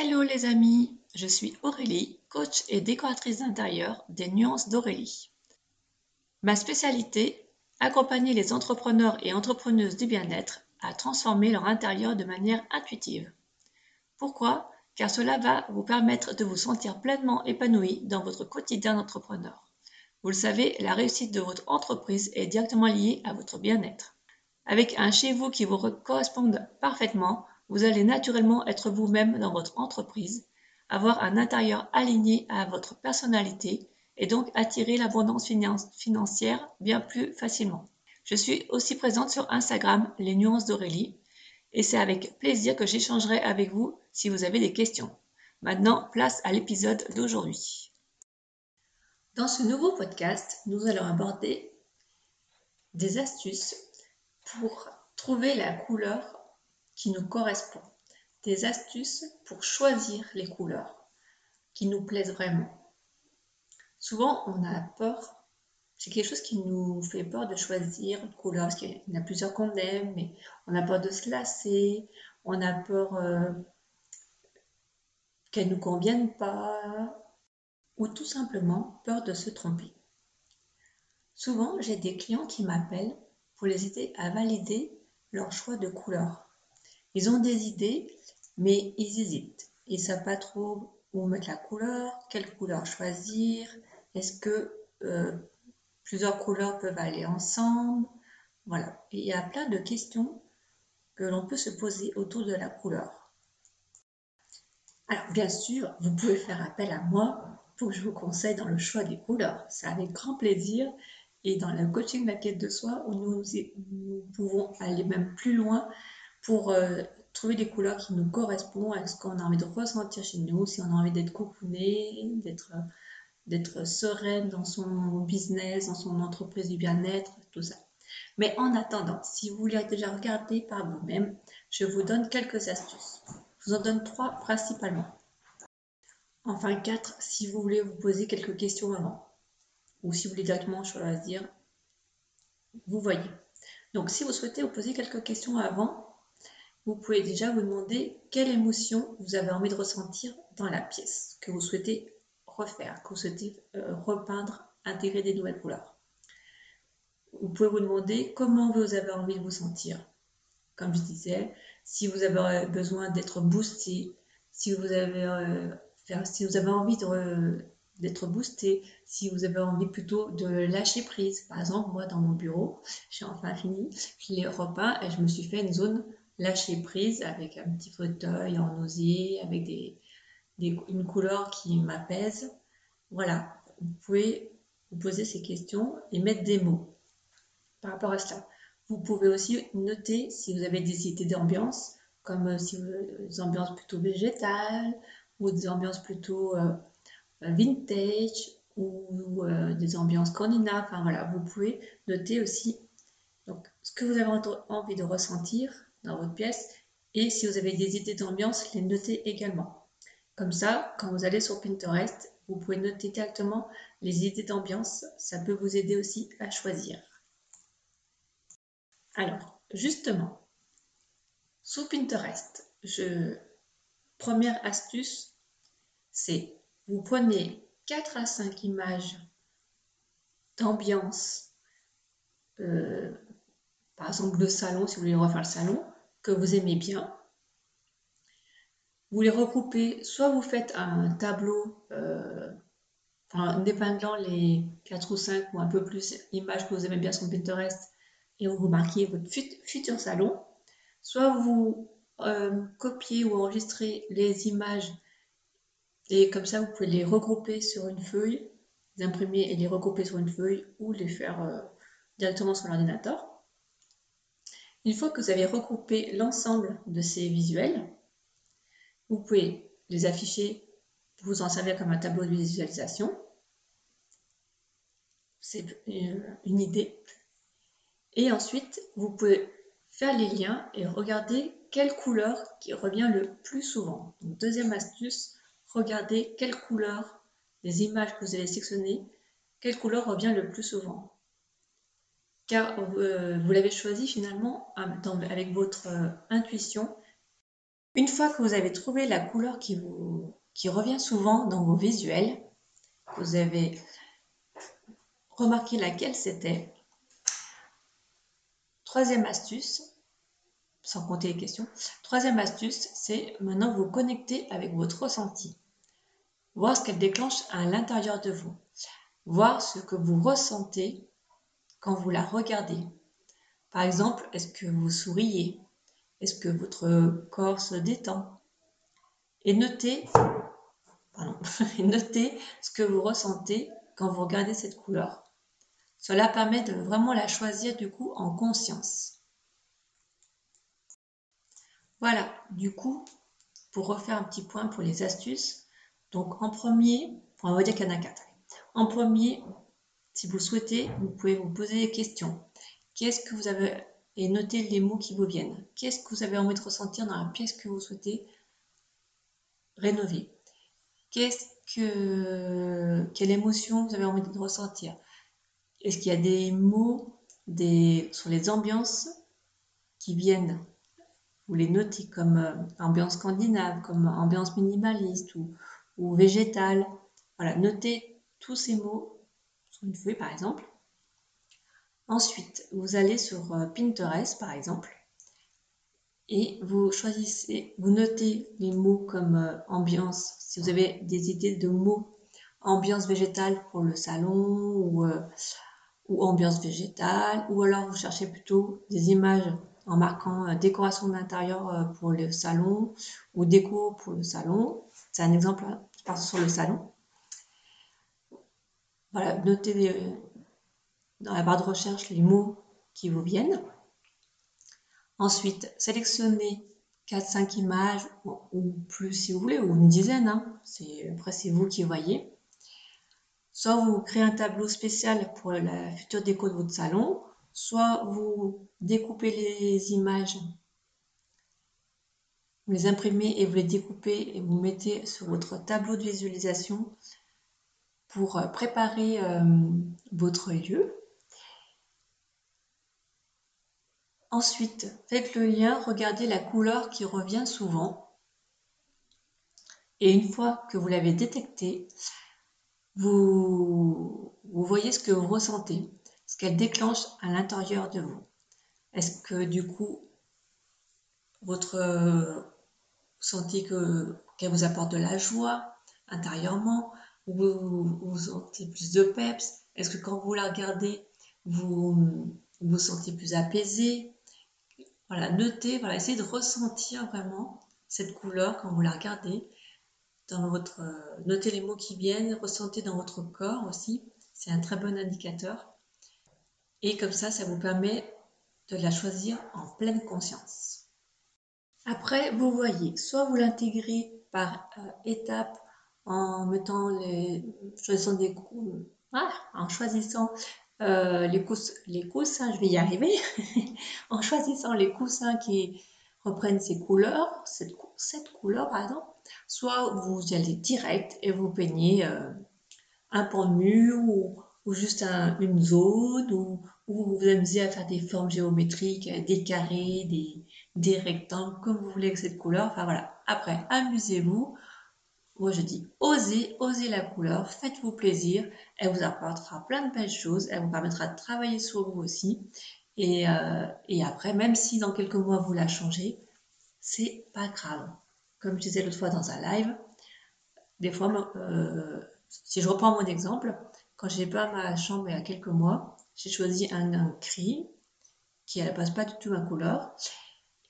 Hello les amis, je suis Aurélie, coach et décoratrice d'intérieur des Nuances d'Aurélie. Ma spécialité, accompagner les entrepreneurs et entrepreneuses du bien-être à transformer leur intérieur de manière intuitive. Pourquoi? Car cela va vous permettre de vous sentir pleinement épanoui dans votre quotidien d'entrepreneur. Vous le savez, la réussite de votre entreprise est directement liée à votre bien-être. Avec un chez vous qui vous corresponde parfaitement, vous allez naturellement être vous-même dans votre entreprise, avoir un intérieur aligné à votre personnalité et donc attirer l'abondance financière bien plus facilement. Je suis aussi présente sur Instagram, les nuances d'Aurélie, et c'est avec plaisir que j'échangerai avec vous si vous avez des questions. Maintenant, place à l'épisode d'aujourd'hui. Dans ce nouveau podcast, nous allons aborder des astuces pour trouver la couleur qui nous correspond. Des astuces pour choisir les couleurs qui nous plaisent vraiment. Souvent, on a peur, c'est quelque chose qui nous fait peur de choisir une couleur, parce qu'il y en a plusieurs qu'on aime, mais on a peur de se lasser, on a peur euh, qu'elles ne nous conviennent pas, ou tout simplement peur de se tromper. Souvent, j'ai des clients qui m'appellent pour les aider à valider leur choix de couleur. Ils ont des idées, mais ils hésitent. Ils savent pas trop où mettre la couleur, quelle couleur choisir, est-ce que euh, plusieurs couleurs peuvent aller ensemble? Voilà. il y a plein de questions que l'on peut se poser autour de la couleur. Alors bien sûr, vous pouvez faire appel à moi pour que je vous conseille dans le choix des couleurs. C'est avec grand plaisir. Et dans le coaching de la quête de soi, où nous pouvons aller même plus loin pour euh, trouver des couleurs qui nous correspondent à ce qu'on a envie de ressentir chez nous, si on a envie d'être cocooné, d'être d'être sereine dans son business, dans son entreprise du bien-être, tout ça. Mais en attendant, si vous voulez déjà regarder par vous-même, je vous donne quelques astuces. Je vous en donne trois principalement. Enfin quatre si vous voulez vous poser quelques questions avant. Ou si vous voulez directement choisir, vous voyez. Donc si vous souhaitez vous poser quelques questions avant, vous pouvez déjà vous demander quelle émotion vous avez envie de ressentir dans la pièce que vous souhaitez refaire, que vous souhaitez euh, repeindre, intégrer des nouvelles couleurs. Vous pouvez vous demander comment vous avez envie de vous sentir. Comme je disais, si vous avez besoin d'être boosté, si vous avez, euh, si vous avez envie d'être boosté, si vous avez envie plutôt de lâcher prise. Par exemple, moi, dans mon bureau, j'ai enfin fini, je l'ai repeint et je me suis fait une zone lâcher prise avec un petit fauteuil en osier, avec des, une couleur qui m'apaise. Voilà, vous pouvez vous poser ces questions et mettre des mots par rapport à cela. Vous pouvez aussi noter si vous avez des idées d'ambiance, comme euh, si vous des ambiances plutôt végétales ou des ambiances plutôt euh, vintage ou euh, des ambiances scandinaves. Enfin voilà, vous pouvez noter aussi donc, ce que vous avez envie de ressentir votre pièce. Et si vous avez des idées d'ambiance, les notez également. Comme ça, quand vous allez sur Pinterest, vous pouvez noter directement les idées d'ambiance. Ça peut vous aider aussi à choisir. Alors, justement, sous Pinterest, je... première astuce, c'est vous prenez 4 à 5 images d'ambiance euh, par exemple le salon, si vous voulez refaire le salon, vous aimez bien. Vous les regroupez, soit vous faites un tableau euh, en épinglant les 4 ou 5 ou un peu plus images que vous aimez bien sur Pinterest et vous marquez votre futur salon, soit vous euh, copiez ou enregistrez les images et comme ça vous pouvez les regrouper sur une feuille, les imprimer et les regrouper sur une feuille ou les faire euh, directement sur l'ordinateur. Une fois que vous avez regroupé l'ensemble de ces visuels, vous pouvez les afficher vous en servir comme un tableau de visualisation. C'est une idée. Et ensuite, vous pouvez faire les liens et regarder quelle couleur revient le plus souvent. deuxième astuce, regardez quelle couleur des images que vous avez sélectionnées, quelle couleur revient le plus souvent car euh, vous l'avez choisi finalement avec votre euh, intuition. Une fois que vous avez trouvé la couleur qui revient souvent dans vos visuels, vous avez remarqué laquelle c'était, troisième astuce, sans compter les questions, troisième astuce, c'est maintenant vous connecter avec votre ressenti, voir ce qu'elle déclenche à l'intérieur de vous, voir ce que vous ressentez quand vous la regardez. Par exemple, est-ce que vous souriez? Est-ce que votre corps se détend? Et notez, notez ce que vous ressentez quand vous regardez cette couleur. Cela permet de vraiment la choisir du coup en conscience. Voilà, du coup, pour refaire un petit point pour les astuces, donc en premier, on va dire qu'il y en a quatre. En premier, si vous souhaitez, vous pouvez vous poser des questions. Qu'est-ce que vous avez et notez les mots qui vous viennent. Qu'est-ce que vous avez envie de ressentir dans la pièce que vous souhaitez rénover? Qu'est-ce que quelle émotion vous avez envie de ressentir? Est-ce qu'il y a des mots des, sur les ambiances qui viennent? Vous les notez comme euh, ambiance scandinave, comme ambiance minimaliste ou, ou végétale. Voilà, notez tous ces mots une feuille par exemple. Ensuite, vous allez sur euh, Pinterest par exemple et vous choisissez, vous notez les mots comme euh, ambiance, si vous avez des idées de mots, ambiance végétale pour le salon ou, euh, ambiance végétale, ou alors vous cherchez plutôt des images en marquant décoration d'intérieur pour le salon ou déco pour le salon. C'est un exemple, hein, je sur le salon. Voilà, notez dans la barre de recherche les mots qui vous viennent. Ensuite, sélectionnez 4-5 images ou plus si vous voulez, ou une dizaine. Hein. Après, c'est vous qui voyez. Soit vous créez un tableau spécial pour la future déco de votre salon, soit vous découpez les images, vous les imprimez et vous les découpez et vous mettez sur votre tableau de visualisation pour euh, préparer euh, votre lieu. Ensuite, faites le lien, regardez la couleur qui revient souvent. Et une fois que vous l'avez détectée, vous, vous voyez ce que vous ressentez, ce qu'elle déclenche à l'intérieur de vous. Est-ce que du coup, votre euh, vous sentez qu'elle vous apporte de la joie intérieurement vous, vous sentez plus de peps? Est-ce que quand vous la regardez, vous vous sentez plus apaisé? Voilà, notez, voilà, essayez de ressentir vraiment cette couleur quand vous la regardez. Dans votre, notez les mots qui viennent, ressentez dans votre corps aussi. C'est un très bon indicateur. Et comme ça, ça vous permet de la choisir en pleine conscience. Après, vous voyez, soit vous l'intégrez par euh, étapes en mettant les, choisissant en choisissant euh, les, les coussins, je vais y arriver, en choisissant les coussins qui reprennent ces couleurs, cette, cette couleur soit vous allez direct et vous peignez euh, un pan de mur ou, ou juste une zone ou, ou, vous vous amusez à faire des formes géométriques, des carrés, des, des rectangles, comme vous voulez avec cette couleur. Enfin voilà, après, amusez-vous. Moi, je dis osez, osez la couleur, faites-vous plaisir. Elle vous apportera plein de belles choses. Elle vous permettra de travailler sur vous aussi. Et, euh, après, même si dans quelques mois vous la changez, c'est pas grave. Comme je disais l'autre fois dans un live, des fois, euh, si je reprends mon exemple, quand j'ai peint ma chambre il y a quelques mois, j'ai choisi un, un gris qui à la base pas du tout ma couleur.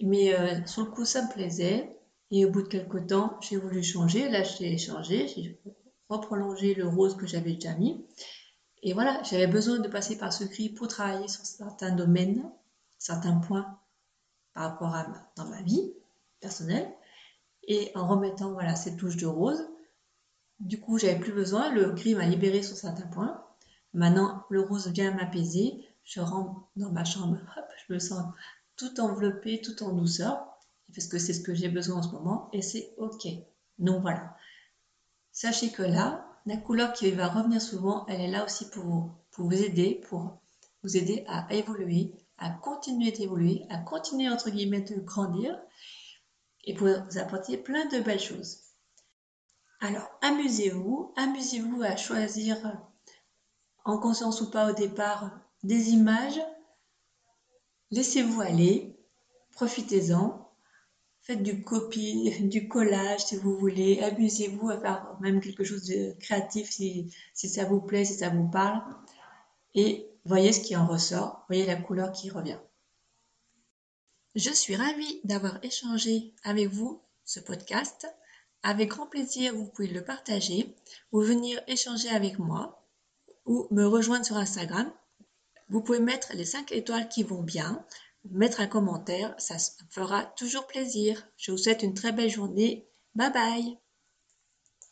Mais euh, sur le coup, ça me plaisait. Et au bout de quelques temps, j'ai voulu changer. Là, j'ai changé. J'ai reprolongé le rose que j'avais déjà mis. Et voilà, j'avais besoin de passer par ce gris pour travailler sur certains domaines, certains points par rapport à dans ma vie personnelle. Et en remettant voilà cette touche de rose, du coup, j'avais plus besoin. Le gris m'a libéré sur certains points. Maintenant, le rose vient m'apaiser. Je rentre dans ma chambre, hop, je me sens tout enveloppé, tout en douceur parce que c'est ce que j'ai besoin en ce moment et c'est ok. Donc voilà. Sachez que là, la couleur qui va revenir souvent, elle est là aussi pour vous, pour vous aider, pour vous aider à évoluer, à continuer d'évoluer, à continuer entre guillemets de grandir et pourrait vous apporter plein de belles choses. Alors, amusez-vous, amusez-vous à choisir, en conscience ou pas au départ, des images. Laissez-vous aller, profitez-en, faites du copie, du collage si vous voulez, amusez-vous à faire même quelque chose de créatif si, si ça vous plaît, si ça vous parle. Et voyez ce qui en ressort, voyez la couleur qui revient. Je suis ravie d'avoir échangé avec vous ce podcast. Avec grand plaisir, vous pouvez le partager ou venir échanger avec moi ou me rejoindre sur Instagram. Vous pouvez mettre les 5 étoiles qui vont bien, mettre un commentaire, ça fera toujours plaisir. Je vous souhaite une très belle journée. Bye bye